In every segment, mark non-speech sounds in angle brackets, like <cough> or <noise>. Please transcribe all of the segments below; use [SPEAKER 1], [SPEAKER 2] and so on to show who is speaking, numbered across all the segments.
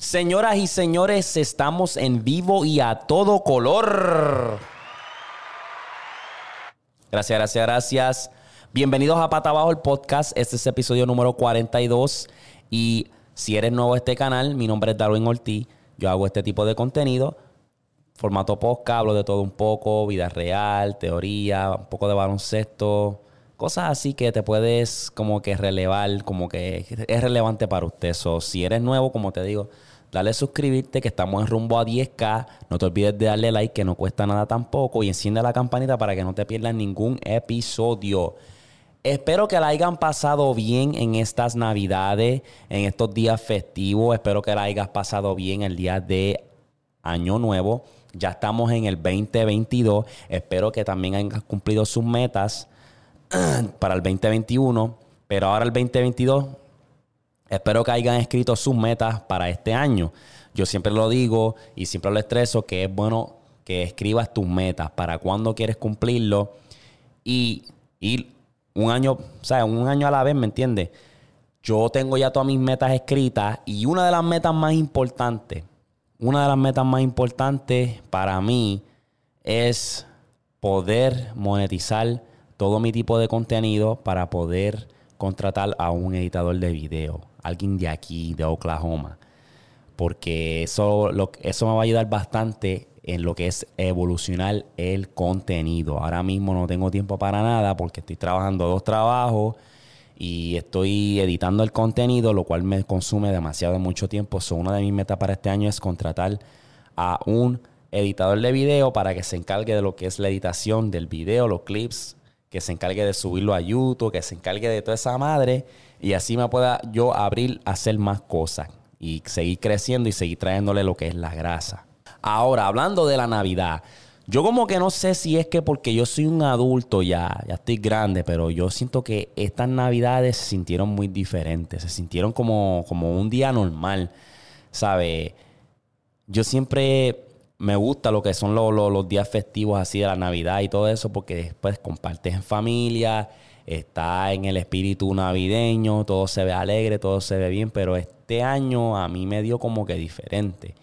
[SPEAKER 1] Señoras y señores, estamos en vivo y a todo color. Gracias, gracias, gracias. Bienvenidos a Pata Abajo el podcast. Este es el episodio número 42. Y si eres nuevo a este canal, mi nombre es Darwin Ortiz. Yo hago este tipo de contenido. Formato podcast, hablo de todo un poco, vida real, teoría, un poco de baloncesto, cosas así que te puedes como que relevar, como que es relevante para usted. So, si eres nuevo, como te digo, dale suscribirte que estamos en rumbo a 10k. No te olvides de darle like que no cuesta nada tampoco y enciende la campanita para que no te pierdas ningún episodio. Espero que la hayan pasado bien en estas navidades, en estos días festivos. Espero que la hayas pasado bien el día de Año Nuevo. Ya estamos en el 2022. Espero que también hayan cumplido sus metas <clears throat> para el 2021. Pero ahora el 2022 Espero que hayan escrito sus metas para este año. Yo siempre lo digo y siempre lo estreso que es bueno que escribas tus metas para cuándo quieres cumplirlo y un año, o sea, un año a la vez, ¿me entiendes? Yo tengo ya todas mis metas escritas y una de las metas más importantes, una de las metas más importantes para mí es poder monetizar todo mi tipo de contenido para poder contratar a un editador de video alguien de aquí, de Oklahoma, porque eso, eso me va a ayudar bastante en lo que es evolucionar el contenido. Ahora mismo no tengo tiempo para nada porque estoy trabajando dos trabajos y estoy editando el contenido, lo cual me consume demasiado mucho tiempo. So, una de mis metas para este año es contratar a un editador de video para que se encargue de lo que es la editación del video, los clips, que se encargue de subirlo a YouTube, que se encargue de toda esa madre y así me pueda yo abrir a hacer más cosas y seguir creciendo y seguir trayéndole lo que es la grasa. Ahora, hablando de la Navidad, yo como que no sé si es que porque yo soy un adulto ya, ya estoy grande, pero yo siento que estas Navidades se sintieron muy diferentes, se sintieron como, como un día normal, ¿sabe? Yo siempre me gusta lo que son los días festivos así de la Navidad y todo eso, porque después compartes en familia está en el espíritu navideño, todo se ve alegre, todo se ve bien, pero este año a mí me dio como que diferente,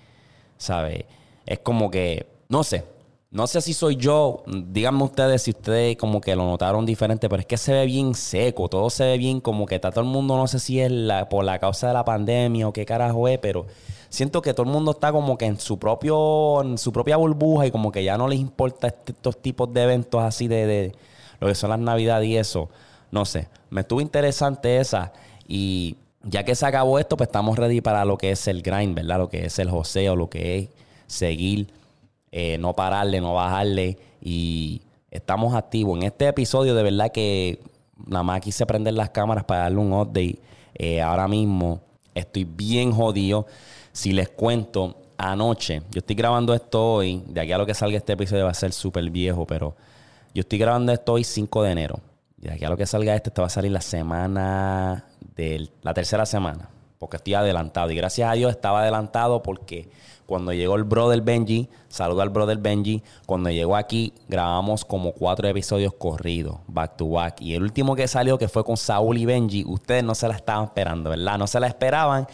[SPEAKER 1] ¿sabes? Es como que, no sé, no sé si soy yo, díganme ustedes si ustedes como que lo notaron diferente, pero es que se ve bien seco, todo se ve bien como que está todo el mundo, no sé si es por la causa de la pandemia o qué carajo es, pero siento que todo el mundo está como que en su propio, en su propia burbuja y como que ya no les importa este, estos tipos de eventos así de lo que son las navidades y eso. No sé, me estuvo interesante esa y ya que se acabó esto, pues estamos ready para lo que es el grind, ¿verdad? Lo que es el joseo, lo que es seguir, eh, no pararle, no bajarle y estamos activos. En este episodio de verdad que nada más quise prender las cámaras para darle un update. Eh, ahora mismo estoy bien jodido. Si les cuento, anoche, yo estoy grabando esto hoy, de aquí a lo que salga este episodio va a ser súper viejo, pero yo estoy grabando esto hoy 5 de enero. Y de aquí a lo que salga este, te va a salir la semana de la tercera semana. Porque estoy adelantado. Y gracias a Dios estaba adelantado porque cuando llegó el brother Benji, saludo al brother Benji. Cuando llegó aquí, grabamos como cuatro episodios corridos, back to back. Y el último que salió, que fue con Saúl y Benji, ustedes no se la estaban esperando, ¿verdad? No se la esperaban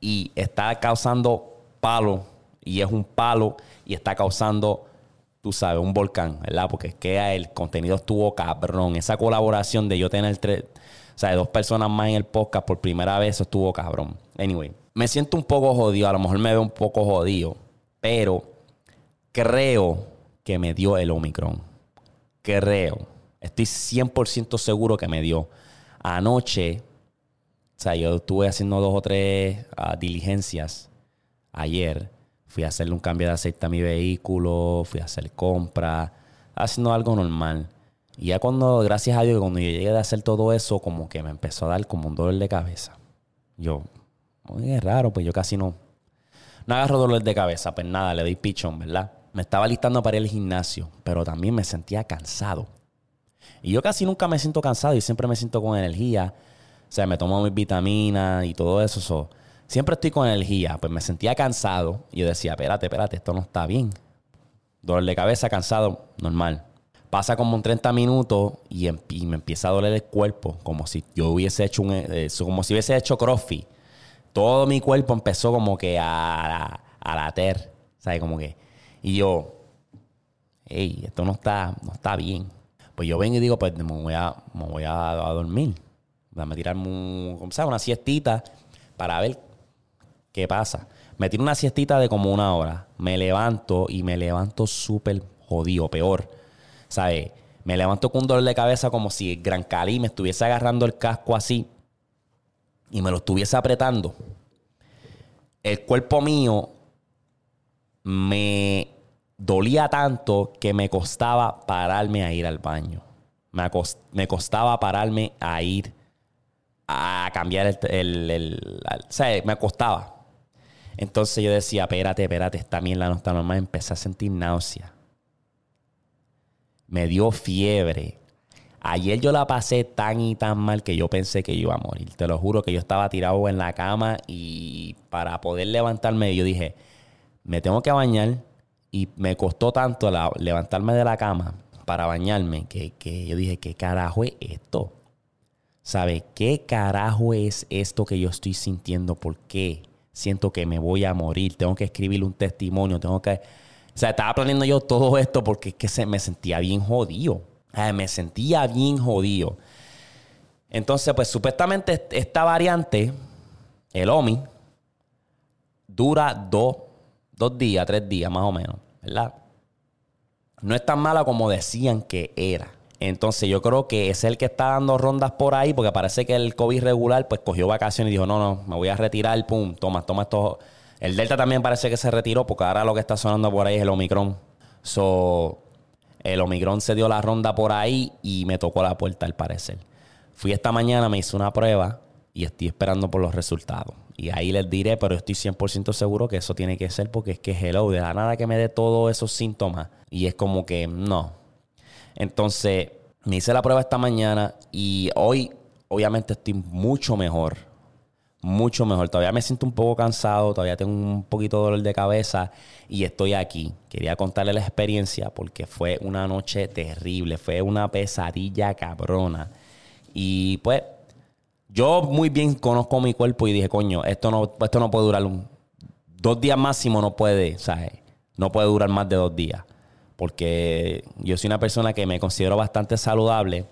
[SPEAKER 1] y está causando palo. Y es un palo y está causando tú sabes, un volcán, ¿verdad? Porque es el contenido estuvo cabrón. Esa colaboración de yo tener tres, o sea, dos personas más en el podcast por primera vez, eso estuvo cabrón. Anyway, me siento un poco jodido, a lo mejor me veo un poco jodido, pero creo que me dio el Omicron. Creo. Estoy 100% seguro que me dio. Anoche, o sea, yo estuve haciendo dos o tres ah, diligencias ayer Fui a hacerle un cambio de aceite a mi vehículo, fui a hacer compras, haciendo algo normal. Y ya cuando, gracias a Dios, cuando yo llegué a hacer todo eso, como que me empezó a dar como un dolor de cabeza. Yo, muy raro, pues yo casi no, no agarro dolor de cabeza, pues nada, le doy pichón, ¿verdad? Me estaba listando para ir al gimnasio, pero también me sentía cansado. Y yo casi nunca me siento cansado y siempre me siento con energía. O sea, me tomo mis vitaminas y todo eso. So, siempre estoy con energía. Pues me sentía cansado y yo decía, espérate, espérate, esto no está bien. Dolor de cabeza, cansado, normal. Pasa como un 30 minutos y, me empieza a doler el cuerpo, como si yo hubiese hecho un, eh, como si hubiese hecho crossfit. todo mi cuerpo empezó como que a, a, later, ¿sabes? Como que, y yo, hey, esto no está, no está bien. Pues yo vengo y digo, pues me voy a, me voy a, a dormir. Voy a tirar una siestita para ver qué pasa. Me tiro una siestita de como una hora. Me levanto y me levanto súper jodido, peor. ¿Sabes? Me levanto con un dolor de cabeza como si Gran Cali me estuviese agarrando el casco así y me lo estuviese apretando. El cuerpo mío me dolía tanto que me costaba pararme a ir al baño. Me, costaba pararme a ir a cambiar el... el, el, me costaba. Entonces yo decía, espérate, espérate, esta mierda no está normal. Empecé a sentir náusea. Me dio fiebre. Ayer yo la pasé tan y tan mal que yo pensé que iba a morir. Te lo juro que yo estaba tirado en la cama y para poder levantarme yo dije, me tengo que bañar. Y me costó tanto levantarme de la cama para bañarme que, que yo dije, ¿qué carajo es esto? ¿Sabe qué carajo es esto que yo estoy sintiendo? ¿Por qué? Siento que me voy a morir, tengo que escribir un testimonio, tengo que... O sea, estaba planeando yo todo esto porque es que se, me sentía bien jodido. me sentía bien jodido. Entonces, pues supuestamente esta variante, el OMI, dura dos, dos días, tres días más o menos, ¿verdad? No es tan mala como decían que era. Entonces yo creo que es el que está dando rondas por ahí, porque parece que el COVID regular pues cogió vacaciones y dijo, no, no, me voy a retirar, pum, toma, toma esto. El Delta también parece que se retiró, porque ahora lo que está sonando por ahí es el Omicron. So, el Omicron se dio la ronda por ahí y me tocó la puerta al parecer. Fui esta mañana, me hice una prueba y estoy esperando por los resultados. Y ahí les diré, pero estoy 100% seguro que eso tiene que ser porque es que hello, de la nada que me dé todos esos síntomas. Y es como que no, entonces, me hice la prueba esta mañana y hoy, obviamente, estoy mucho mejor. Mucho mejor. Todavía me siento un poco cansado, todavía tengo un poquito de dolor de cabeza y estoy aquí. Quería contarle la experiencia porque fue una noche terrible, fue una pesadilla cabrona. Y pues, yo muy bien conozco mi cuerpo y dije, coño, esto no, esto no puede durar un, dos días máximo, no puede, ¿sabes? No puede durar más de dos días porque yo soy una persona que me considero bastante saludable,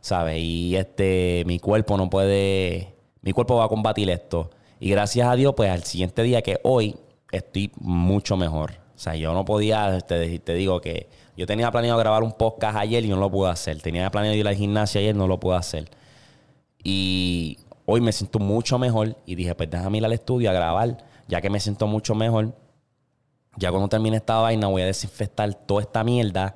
[SPEAKER 1] ¿sabes? Y este, mi cuerpo no puede, mi cuerpo va a combatir esto. Y gracias a Dios, pues al siguiente día que hoy estoy mucho mejor. O sea, yo no podía, te, te digo que yo tenía planeado grabar un podcast ayer y no lo pude hacer. Tenía planeado ir al gimnasio ayer y no lo pude hacer. Y hoy me siento mucho mejor y dije, pues déjame ir al estudio a grabar, ya que me siento mucho mejor ya cuando termine esta vaina, voy a desinfectar toda esta mierda,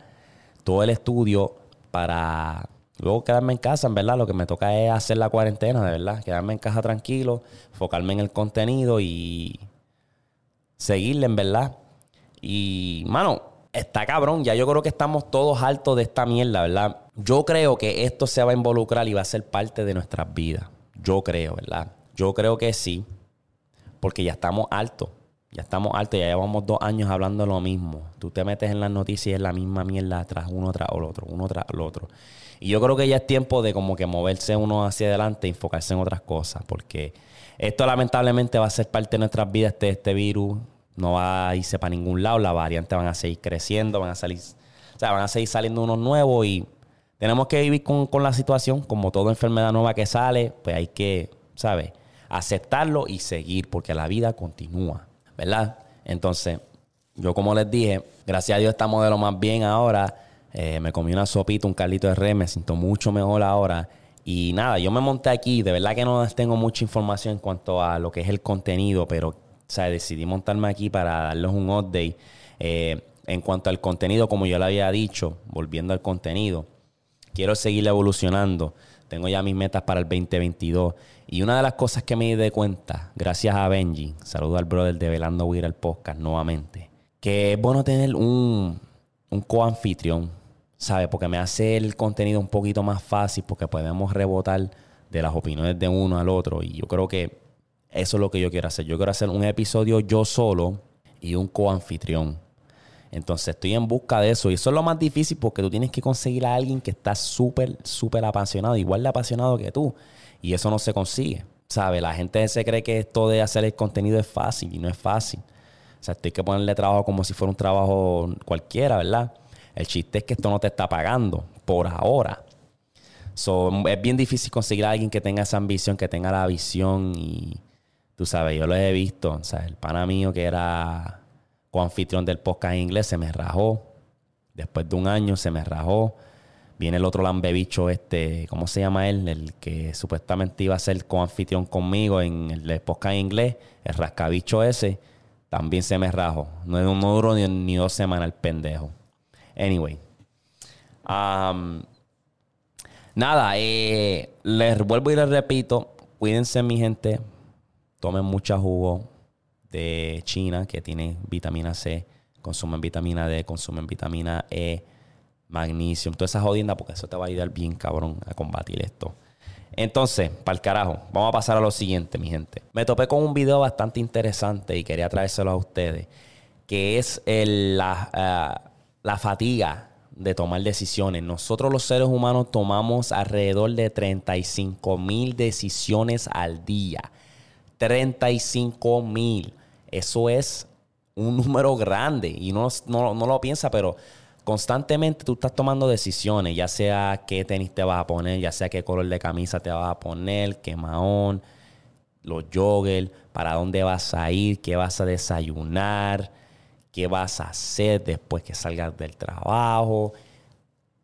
[SPEAKER 1] todo el estudio, para luego quedarme en casa, en verdad. Lo que me toca es hacer la cuarentena, de verdad. Quedarme en casa tranquilo, enfocarme en el contenido y seguirle, en verdad. Y, mano, está cabrón. Ya yo creo que estamos todos altos de esta mierda, ¿verdad? Yo creo que esto se va a involucrar y va a ser parte de nuestras vidas. Yo creo, ¿verdad? Yo creo que sí, porque ya estamos altos. Ya estamos altos, ya llevamos dos años hablando lo mismo. Tú te metes en las noticias y es la misma mierda tras uno tras el otro, uno tras el otro. Y yo creo que ya es tiempo de como que moverse uno hacia adelante e enfocarse en otras cosas, porque esto lamentablemente va a ser parte de nuestras vidas, este, este virus no va a irse para ningún lado, las variantes van a seguir creciendo, van a salir, o sea, van a seguir saliendo unos nuevos y tenemos que vivir con, con la situación, como toda enfermedad nueva que sale, pues hay que, ¿sabes? Aceptarlo y seguir, porque la vida continúa. ¿Verdad? Entonces, yo como les dije, gracias a Dios estamos de lo más bien ahora. Eh, me comí una sopita, un calito de res, me siento mucho mejor ahora. Y nada, yo me monté aquí, de verdad que no tengo mucha información en cuanto a lo que es el contenido, pero o sea, decidí montarme aquí para darles un update. Eh, en cuanto al contenido, como yo le había dicho, volviendo al contenido, quiero seguir evolucionando. Tengo ya mis metas para el 2022. Y una de las cosas que me di cuenta, gracias a Benji, saludo al brother de Velando Weir al podcast nuevamente, que es bueno tener un, un co-anfitrión, ¿sabes? Porque me hace el contenido un poquito más fácil, porque podemos rebotar de las opiniones de uno al otro. Y yo creo que eso es lo que yo quiero hacer. Yo quiero hacer un episodio yo solo y un co-anfitrión. Entonces estoy en busca de eso. Y eso es lo más difícil porque tú tienes que conseguir a alguien que está súper, súper apasionado, igual de apasionado que tú. Y eso no se consigue. ¿sabes? La gente se cree que esto de hacer el contenido es fácil y no es fácil. O sea, hay que ponerle trabajo como si fuera un trabajo cualquiera, ¿verdad? El chiste es que esto no te está pagando por ahora. es bien difícil conseguir a alguien que tenga esa ambición, que tenga la visión y tú sabes, yo lo he visto. O sea, el pana mío que era co-anfitrión del podcast inglés se me rajó. Después de un año se me rajó. Viene el otro lambebicho, este, ¿cómo se llama él? El que supuestamente iba a ser co-anfitrión conmigo en el podcast inglés, el rascabicho ese también se me rajó. No, no duró ni, dos semanas el pendejo. Anyway. Um, nada, eh, les vuelvo y les repito. Cuídense, mi gente. Tomen mucha jugo de China que tiene vitamina C. Consumen vitamina D, consumen vitamina E, magnesio, toda esa jodienda, porque eso te va a ayudar bien, cabrón, a combatir esto. Entonces, para el carajo, vamos a pasar a lo siguiente, mi gente. Me topé con un video bastante interesante y quería traérselo a ustedes, que es la, eh, la fatiga de tomar decisiones. Nosotros los seres humanos tomamos alrededor de 35 mil decisiones al día. 35 mil. Eso es un <laughs> número grande y no, no, no lo piensa, pero constantemente tú estás tomando decisiones, ya sea qué tenis te vas a poner, ya sea qué color de camisa te vas a poner, qué mahón, los joggers, para dónde vas a ir, qué vas a desayunar, qué vas a hacer después que salgas del trabajo,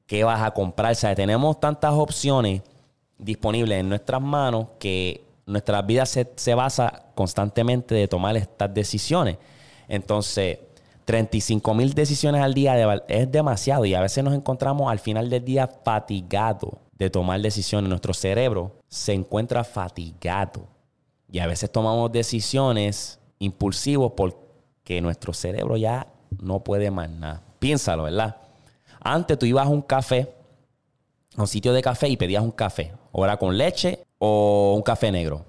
[SPEAKER 1] qué vas a comprar. O sea, tenemos tantas opciones disponibles en nuestras manos que nuestra vida se, se basa constantemente de tomar estas decisiones. Entonces, 35 mil decisiones al día es demasiado y a veces nos encontramos al final del día fatigados de tomar decisiones. Nuestro cerebro se encuentra fatigado y a veces tomamos decisiones impulsivos porque nuestro cerebro ya no puede más nada. Piénsalo, ¿verdad? Antes tú ibas a un café, a un sitio de café y pedías un café, era con leche o un café negro.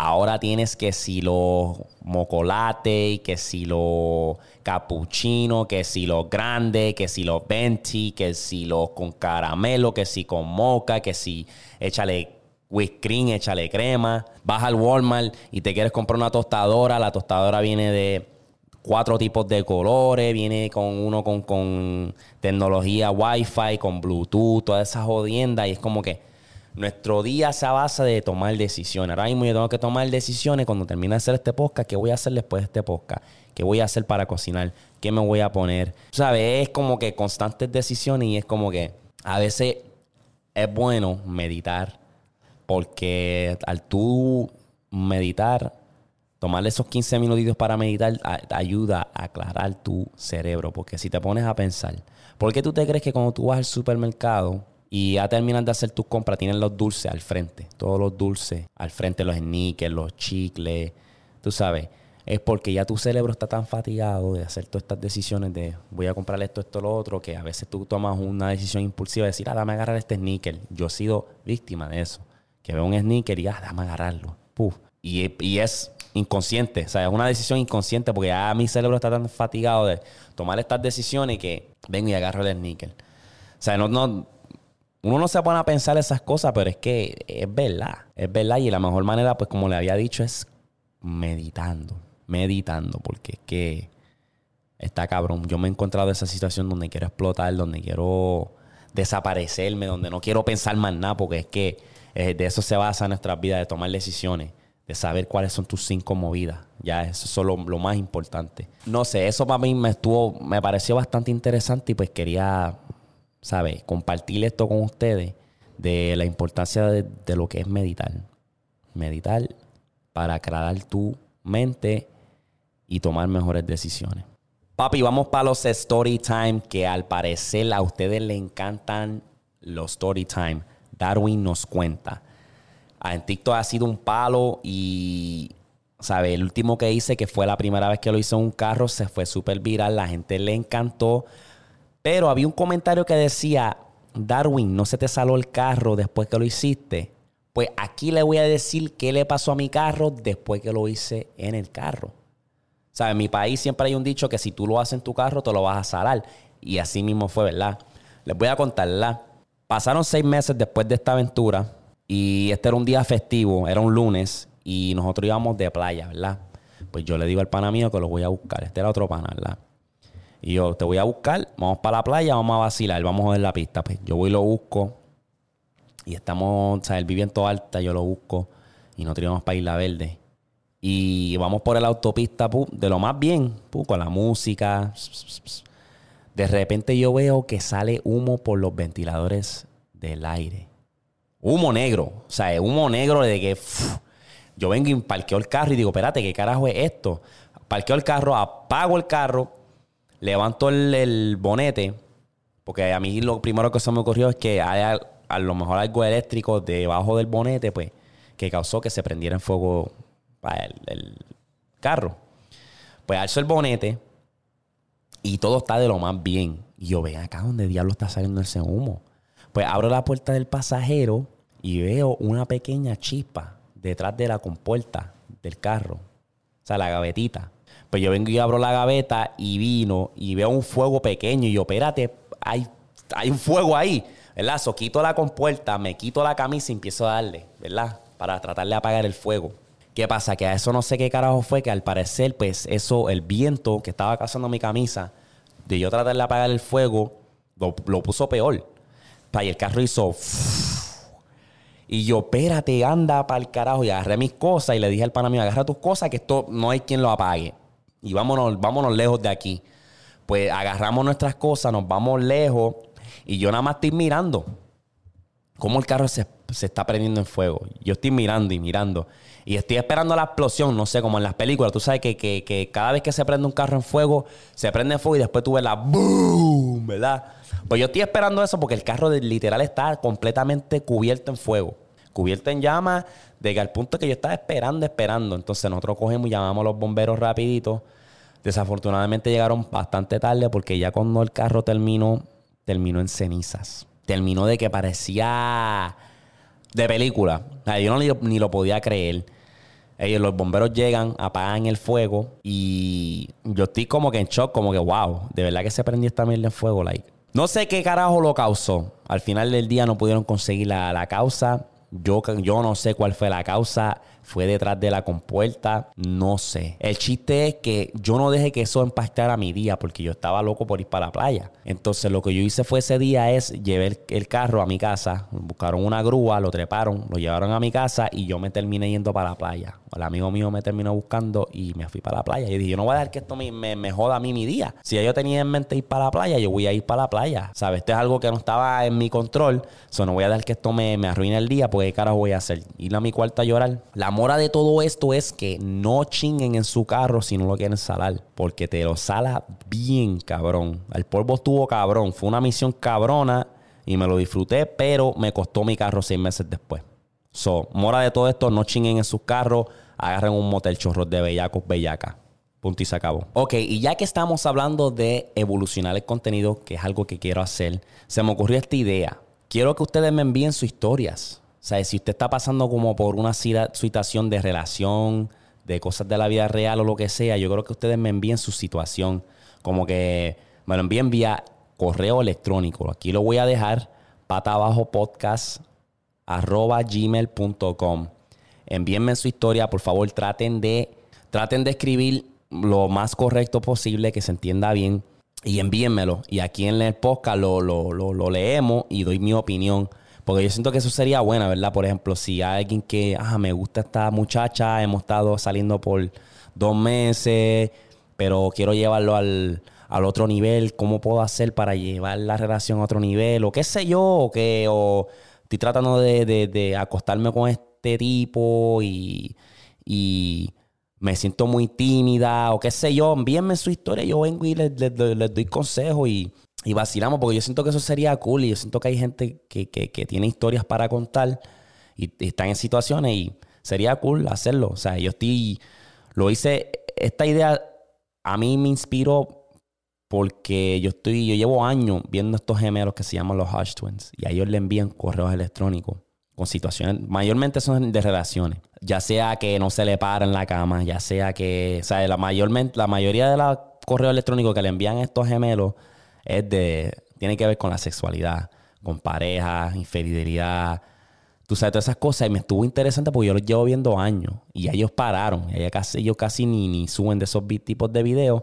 [SPEAKER 1] Ahora tienes que si los mocolate, que si los cappuccino, que si los grandes, que si los venti, que si los con caramelo, que si con moca, que si échale whipped cream, échale crema. Vas al Walmart y te quieres comprar una tostadora. La tostadora viene de cuatro tipos de colores, viene con uno con, con tecnología Wi-Fi, con Bluetooth, todas esas jodiendas. Y es como que nuestro día se basa de tomar decisiones. Ahora mismo yo tengo que tomar decisiones cuando termine de hacer este podcast. ¿Qué voy a hacer después de este podcast? ¿Qué voy a hacer para cocinar? ¿Qué me voy a poner? ¿Sabes? Es como que constantes decisiones y es como que a veces es bueno meditar porque al tú meditar, tomar esos 15 minutitos para meditar ayuda a aclarar tu cerebro. Porque si te pones a pensar, ¿por qué tú te crees que cuando tú vas al supermercado y ya terminas de hacer tus compras, tienes los dulces al frente. Todos los dulces al frente, los sneakers, los chicles. Tú sabes, es porque ya tu cerebro está tan fatigado de hacer todas estas decisiones de voy a comprar esto, esto, lo otro, que a veces tú tomas una decisión impulsiva de decir, ah, dame agarrar este sneaker. Yo he sido víctima de eso. Que veo un sneaker y, ah, dame agarrarlo. Puf. Y, y es inconsciente, o sea, es una decisión inconsciente porque ya mi cerebro está tan fatigado de tomar estas decisiones que vengo y agarro el sneaker. O sea, no, no, uno no se pone a pensar esas cosas, pero es que es verdad, es verdad. Y la mejor manera, pues como le había dicho, es meditando, meditando, porque es que está cabrón. Yo me he encontrado en esa situación donde quiero explotar, donde quiero desaparecerme, donde no quiero pensar más nada, porque es que eh, de eso se basa nuestra vida, de tomar decisiones, de saber cuáles son tus cinco movidas. Ya, eso es lo, lo más importante. No sé, eso para mí me estuvo, me pareció bastante interesante y pues quería ¿sabes? Compartir esto con ustedes de la importancia de, lo que es meditar. Meditar para aclarar tu mente y tomar mejores decisiones. Papi, vamos para los story time que al parecer a ustedes le encantan los story time. Darwin nos cuenta. Ah, en TikTok ha sido un palo y, ¿sabe? El último que hice, que fue la primera vez que lo hice en un carro, se fue súper viral. La gente le encantó. Pero había un comentario que decía, Darwin, no se te saló el carro después que lo hiciste. Pues aquí le voy a decir qué le pasó a mi carro después que lo hice en el carro. Sea, en mi país siempre hay un dicho que si tú lo haces en tu carro, te lo vas a salar. Y así mismo fue, ¿verdad? Les voy a contar, ¿verdad? Pasaron seis meses después de esta aventura Y este era un día festivo, era un lunes, y nosotros íbamos de playa, ¿verdad? Pues yo le digo al pana mío que lo voy a buscar. Este era otro pana, ¿verdad? Y yo, te voy a buscar, vamos para la playa, vamos a vacilar, vamos a ver la pista. Pues yo voy y lo busco. Y estamos, o sea, él vive en toda alta, yo lo busco. Y no teníamos para Isla Verde. Y vamos por el autopista, de lo más bien, con la música. De repente yo veo que sale humo por los ventiladores del aire. Humo negro. O sea, humo negro de que yo vengo y parqueo el carro y digo, espérate, ¿qué carajo es esto? Parqueo el carro, apago el carro, levanto el, bonete, porque a mí lo primero que se me ocurrió es que hay a, lo mejor algo eléctrico debajo del bonete, pues, que causó que se prendiera en fuego el, el carro. Pues alzo el bonete, y todo está de lo más bien. Y yo, ven acá, ¿dónde diablo está saliendo ese humo? Pues abro la puerta del pasajero y veo una pequeña chispa detrás de la compuerta del carro. O sea, la gavetita. Pues yo vengo y abro la gaveta y vino y veo un fuego pequeño. Y yo, espérate, hay, hay un fuego ahí. ¿Verdad? So quito la compuerta, me quito la camisa y empiezo a darle, ¿verdad? Para tratar de apagar el fuego. ¿Qué pasa? Que a eso no sé qué carajo fue, que al parecer, pues eso, el viento que estaba cazando mi camisa, de yo tratar de apagar el fuego, lo, puso peor. Y el carro hizo. <laughs> Y yo, espérate, anda para el carajo. Y agarré mis cosas y le dije al pana mío, agarra tus cosas, que esto no hay quien lo apague. Y vámonos, vámonos lejos de aquí. Pues agarramos nuestras cosas, nos vamos lejos. Y yo nada más estoy mirando cómo el carro se, se está prendiendo en fuego. Yo estoy mirando y mirando. Y estoy esperando la explosión, no sé, como en las películas. Tú sabes que, cada vez que se prende un carro en fuego, se prende en fuego y después tú ves la boom, ¿verdad? Pues yo estoy esperando eso porque el carro literal está completamente cubierto en fuego. Cubierto en llamas, de que al punto que yo estaba esperando, esperando. Entonces nosotros cogemos y llamamos a los bomberos rapidito. Desafortunadamente llegaron bastante tarde porque ya cuando el carro terminó, terminó en cenizas. Terminó de que parecía de película. yo no ni lo podía creer. Ellos, los bomberos llegan, apagan el fuego y yo estoy como que en shock, como que wow, de verdad que se prendió esta mierda en fuego, like. No sé qué carajo lo causó. Al final del día no pudieron conseguir la, la causa. Yo, yo no sé cuál fue la causa fue detrás de la compuerta, no sé. El chiste es que yo no dejé que eso impactara mi día porque yo estaba loco por ir para la playa. Entonces lo que yo hice fue ese día es llevar el carro a mi casa, buscaron una grúa, lo treparon, lo llevaron a mi casa y yo me terminé yendo para la playa. El amigo mío me terminó buscando y me fui para la playa. Y dije, yo no voy a dejar que esto me, me, joda a mí mi día. Si yo tenía en mente ir para la playa, yo voy a ir para la playa. ¿Sabes? Esto es algo que no estaba en mi control. So, no voy a dejar que esto me, me arruine el día, pues qué carajo voy a hacer. Ir a mi cuarto a llorar. La mora de todo esto es que no chinguen en su carro si no lo quieren salar. Porque te lo sala bien, cabrón. El polvo estuvo cabrón. Fue una misión cabrona y me lo disfruté, pero me costó mi carro seis meses después. So, mora de todo esto, no chinguen en sus carros, agarren un motel chorros de bellacos, bellaca. Punto y se acabó. Ok, y ya que estamos hablando de evolucionar el contenido, que es algo que quiero hacer, se me ocurrió esta idea. Quiero que ustedes me envíen sus historias. Sea, si usted está pasando como por una situación de relación, de cosas de la vida real o lo que sea, yo creo que ustedes me envíen su situación. Como que me lo envíen vía correo electrónico. Aquí lo voy a dejar, pata abajo podcast arroba gmail.com. Envíenme su historia, por favor, traten de, traten de escribir lo más correcto posible, que se entienda bien, y envíenmelo. Y aquí en el podcast lo, lo, leemos y doy mi opinión. Porque yo siento que eso sería buena, ¿verdad? Por ejemplo, si alguien que, ah, me gusta esta muchacha, hemos estado saliendo por dos meses, pero quiero llevarlo al, al otro nivel, ¿cómo puedo hacer para llevar la relación a otro nivel? O qué sé yo, o qué, o estoy tratando de, acostarme con este tipo y, me siento muy tímida o qué sé yo, envíenme su historia, yo vengo y les, doy consejos y, vacilamos, porque yo siento que eso sería cool y yo siento que hay gente que, tiene historias para contar y, y, están en situaciones y sería cool hacerlo. O sea, yo estoy, lo hice, esta idea a mí me inspiró porque yo estoy, yo llevo años viendo estos gemelos que se llaman los Hush Twins y a ellos le envían correos electrónicos con situaciones, mayormente son de relaciones, ya sea que no se le para en la cama, ya sea que, o sea, la, mayormente, la mayoría de los correos electrónicos que le envían estos gemelos es de, tiene que ver con la sexualidad, con pareja, infidelidad, Tú sabes, todas esas cosas. Y me estuvo interesante porque yo los llevo viendo años. Y ellos pararon. Y casi, ellos casi ni, ni suben de esos tipos de videos.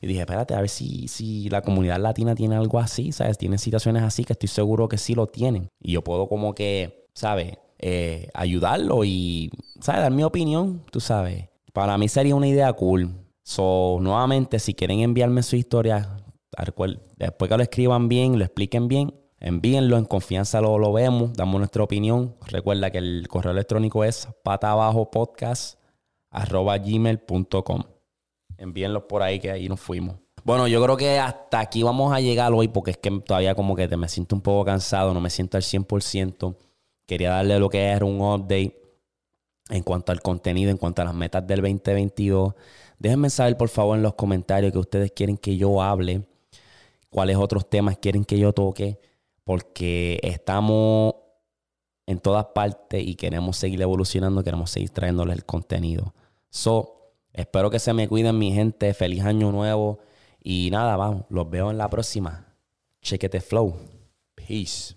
[SPEAKER 1] Y dije, espérate, a ver si, si la comunidad latina tiene algo así, ¿sabes? Tienen situaciones así que estoy seguro que sí lo tienen. Y yo puedo como que, ¿sabes? Eh, ayudarlo y, ¿sabes? Dar mi opinión, tú sabes. Para mí sería una idea cool. So, nuevamente, si quieren enviarme su historia, después que lo escriban bien, lo expliquen bien, envíenlo en confianza, lo, lo vemos, damos nuestra opinión. Recuerda que el correo electrónico es patabajopodcast.gmail.com Envíenlo por ahí que ahí nos fuimos. Bueno, yo creo que hasta aquí vamos a llegar hoy porque es que todavía como que te me siento un poco cansado, no me siento al 100%. Quería darle lo que era un update en cuanto al contenido, en cuanto a las metas del 2022. Déjenme saber por favor en los comentarios que ustedes quieren que yo hable, cuáles otros temas quieren que yo toque, porque estamos en todas partes y queremos seguir evolucionando, queremos seguir trayéndoles el contenido. So, espero que se me cuiden mi gente, feliz año nuevo y nada, vamos, los veo en la próxima. Chequete flow. Peace.